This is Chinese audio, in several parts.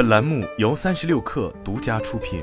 本栏目由三十六氪独家出品。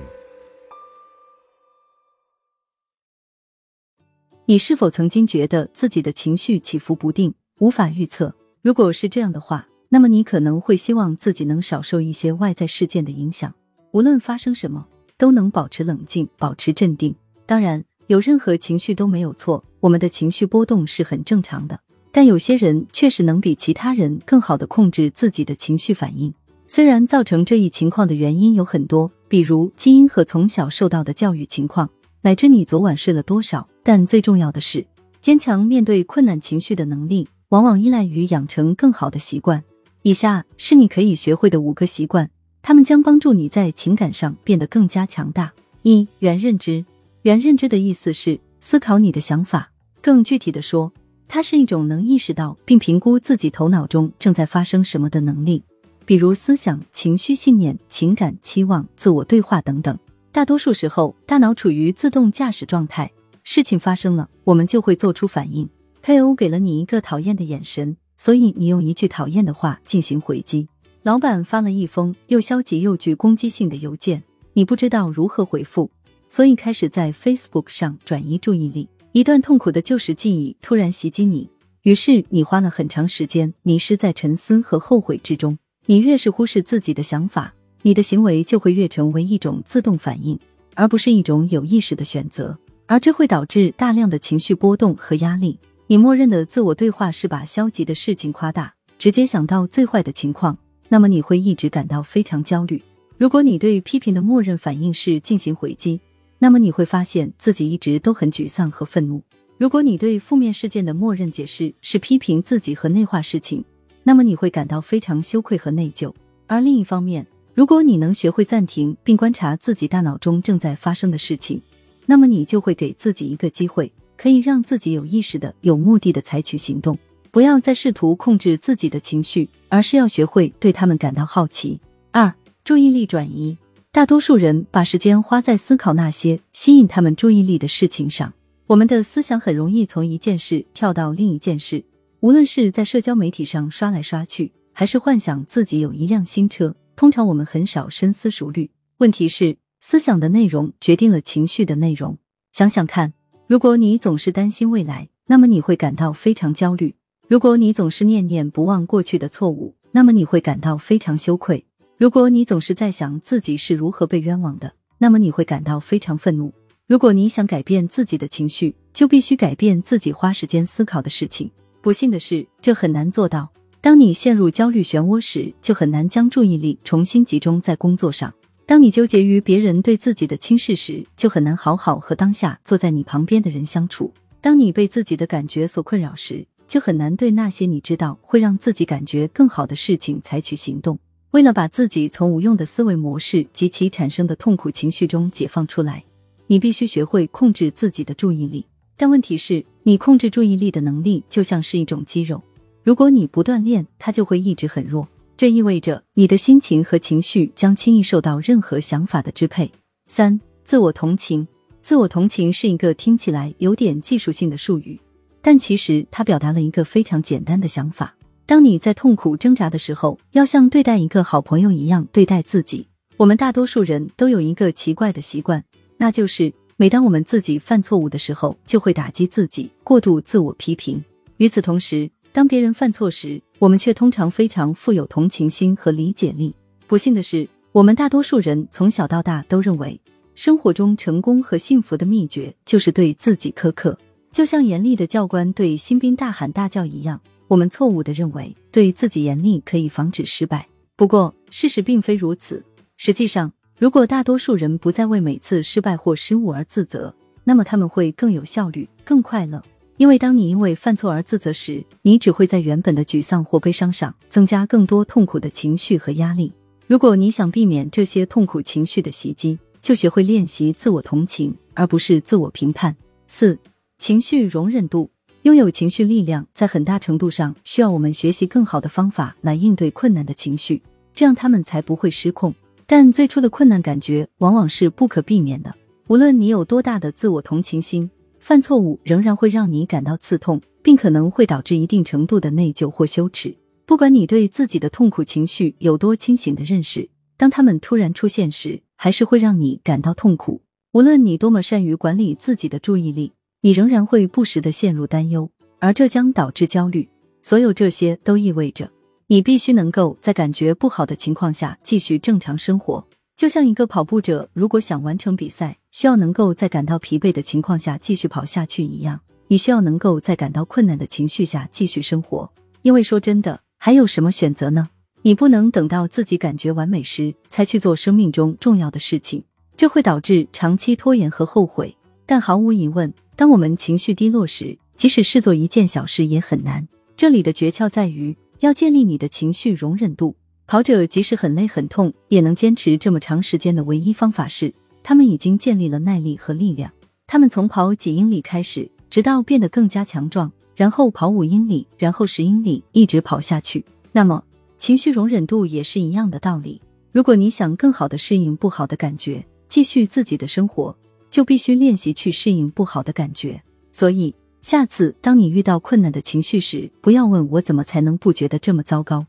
你是否曾经觉得自己的情绪起伏不定，无法预测？如果是这样的话，那么你可能会希望自己能少受一些外在事件的影响，无论发生什么，都能保持冷静，保持镇定。当然，有任何情绪都没有错，我们的情绪波动是很正常的。但有些人确实能比其他人更好的控制自己的情绪反应。虽然造成这一情况的原因有很多，比如基因和从小受到的教育情况，乃至你昨晚睡了多少，但最重要的是，坚强面对困难情绪的能力，往往依赖于养成更好的习惯。以下是你可以学会的五个习惯，它们将帮助你在情感上变得更加强大。一、原认知。原认知的意思是思考你的想法，更具体的说，它是一种能意识到并评估自己头脑中正在发生什么的能力。比如思想、情绪、信念、情感、期望、自我对话等等。大多数时候，大脑处于自动驾驶状态，事情发生了，我们就会做出反应。KO 给了你一个讨厌的眼神，所以你用一句讨厌的话进行回击。老板发了一封又消极又具攻击性的邮件，你不知道如何回复，所以开始在 Facebook 上转移注意力。一段痛苦的旧时记忆突然袭击你，于是你花了很长时间迷失在沉思和后悔之中。你越是忽视自己的想法，你的行为就会越成为一种自动反应，而不是一种有意识的选择，而这会导致大量的情绪波动和压力。你默认的自我对话是把消极的事情夸大，直接想到最坏的情况，那么你会一直感到非常焦虑。如果你对批评的默认反应是进行回击，那么你会发现自己一直都很沮丧和愤怒。如果你对负面事件的默认解释是批评自己和内化事情，那么你会感到非常羞愧和内疚。而另一方面，如果你能学会暂停并观察自己大脑中正在发生的事情，那么你就会给自己一个机会，可以让自己有意识的、有目的的采取行动。不要再试图控制自己的情绪，而是要学会对他们感到好奇。二、注意力转移。大多数人把时间花在思考那些吸引他们注意力的事情上。我们的思想很容易从一件事跳到另一件事。无论是在社交媒体上刷来刷去，还是幻想自己有一辆新车，通常我们很少深思熟虑。问题是，思想的内容决定了情绪的内容。想想看，如果你总是担心未来，那么你会感到非常焦虑；如果你总是念念不忘过去的错误，那么你会感到非常羞愧；如果你总是在想自己是如何被冤枉的，那么你会感到非常愤怒。如果你想改变自己的情绪，就必须改变自己花时间思考的事情。不幸的是，这很难做到。当你陷入焦虑漩涡时，就很难将注意力重新集中在工作上；当你纠结于别人对自己的轻视时，就很难好好和当下坐在你旁边的人相处；当你被自己的感觉所困扰时，就很难对那些你知道会让自己感觉更好的事情采取行动。为了把自己从无用的思维模式及其产生的痛苦情绪中解放出来，你必须学会控制自己的注意力。但问题是，你控制注意力的能力就像是一种肌肉，如果你不锻炼，它就会一直很弱。这意味着你的心情和情绪将轻易受到任何想法的支配。三、自我同情。自我同情是一个听起来有点技术性的术语，但其实它表达了一个非常简单的想法：当你在痛苦挣扎的时候，要像对待一个好朋友一样对待自己。我们大多数人都有一个奇怪的习惯，那就是。每当我们自己犯错误的时候，就会打击自己，过度自我批评。与此同时，当别人犯错时，我们却通常非常富有同情心和理解力。不幸的是，我们大多数人从小到大都认为，生活中成功和幸福的秘诀就是对自己苛刻，就像严厉的教官对新兵大喊大叫一样。我们错误的认为，对自己严厉可以防止失败。不过，事实并非如此。实际上，如果大多数人不再为每次失败或失误而自责，那么他们会更有效率、更快乐。因为当你因为犯错而自责时，你只会在原本的沮丧或悲伤上增加更多痛苦的情绪和压力。如果你想避免这些痛苦情绪的袭击，就学会练习自我同情，而不是自我评判。四、情绪容忍度，拥有情绪力量，在很大程度上需要我们学习更好的方法来应对困难的情绪，这样他们才不会失控。但最初的困难感觉往往是不可避免的。无论你有多大的自我同情心，犯错误仍然会让你感到刺痛，并可能会导致一定程度的内疚或羞耻。不管你对自己的痛苦情绪有多清醒的认识，当他们突然出现时，还是会让你感到痛苦。无论你多么善于管理自己的注意力，你仍然会不时的陷入担忧，而这将导致焦虑。所有这些都意味着你必须能够在感觉不好的情况下继续正常生活。就像一个跑步者，如果想完成比赛，需要能够在感到疲惫的情况下继续跑下去一样，你需要能够在感到困难的情绪下继续生活。因为说真的，还有什么选择呢？你不能等到自己感觉完美时才去做生命中重要的事情，这会导致长期拖延和后悔。但毫无疑问，当我们情绪低落时，即使是做一件小事也很难。这里的诀窍在于要建立你的情绪容忍度。跑者即使很累很痛，也能坚持这么长时间的唯一方法是，他们已经建立了耐力和力量。他们从跑几英里开始，直到变得更加强壮，然后跑五英里，然后十英里，一直跑下去。那么，情绪容忍度也是一样的道理。如果你想更好的适应不好的感觉，继续自己的生活，就必须练习去适应不好的感觉。所以，下次当你遇到困难的情绪时，不要问我怎么才能不觉得这么糟糕。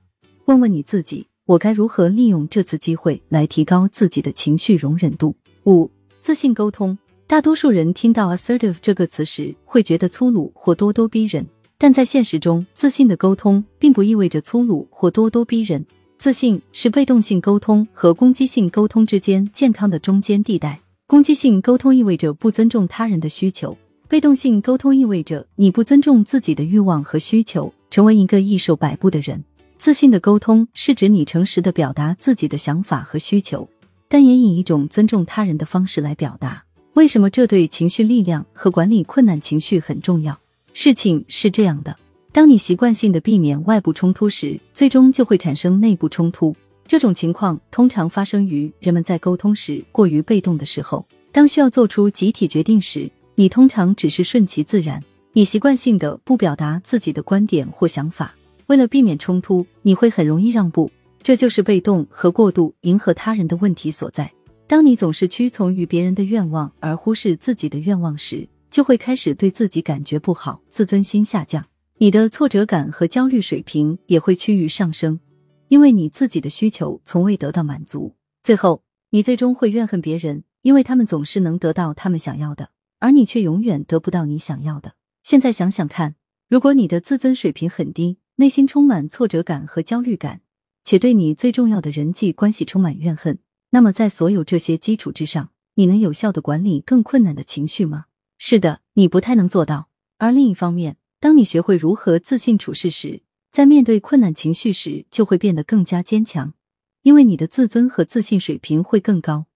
问问你自己，我该如何利用这次机会来提高自己的情绪容忍度？五、自信沟通。大多数人听到 assertive 这个词时，会觉得粗鲁或咄咄逼人，但在现实中，自信的沟通并不意味着粗鲁或咄咄逼人。自信是被动性沟通和攻击性沟通之间健康的中间地带。攻击性沟通意味着不尊重他人的需求，被动性沟通意味着你不尊重自己的欲望和需求，成为一个易受摆布的人。自信的沟通是指你诚实的表达自己的想法和需求，但也以一种尊重他人的方式来表达。为什么这对情绪力量和管理困难情绪很重要？事情是这样的：当你习惯性的避免外部冲突时，最终就会产生内部冲突。这种情况通常发生于人们在沟通时过于被动的时候。当需要做出集体决定时，你通常只是顺其自然，你习惯性的不表达自己的观点或想法。为了避免冲突，你会很容易让步，这就是被动和过度迎合他人的问题所在。当你总是屈从于别人的愿望而忽视自己的愿望时，就会开始对自己感觉不好，自尊心下降，你的挫折感和焦虑水平也会趋于上升，因为你自己的需求从未得到满足。最后，你最终会怨恨别人，因为他们总是能得到他们想要的，而你却永远得不到你想要的。现在想想看，如果你的自尊水平很低，内心充满挫折感和焦虑感，且对你最重要的人际关系充满怨恨，那么在所有这些基础之上，你能有效的管理更困难的情绪吗？是的，你不太能做到。而另一方面，当你学会如何自信处事时，在面对困难情绪时，就会变得更加坚强，因为你的自尊和自信水平会更高。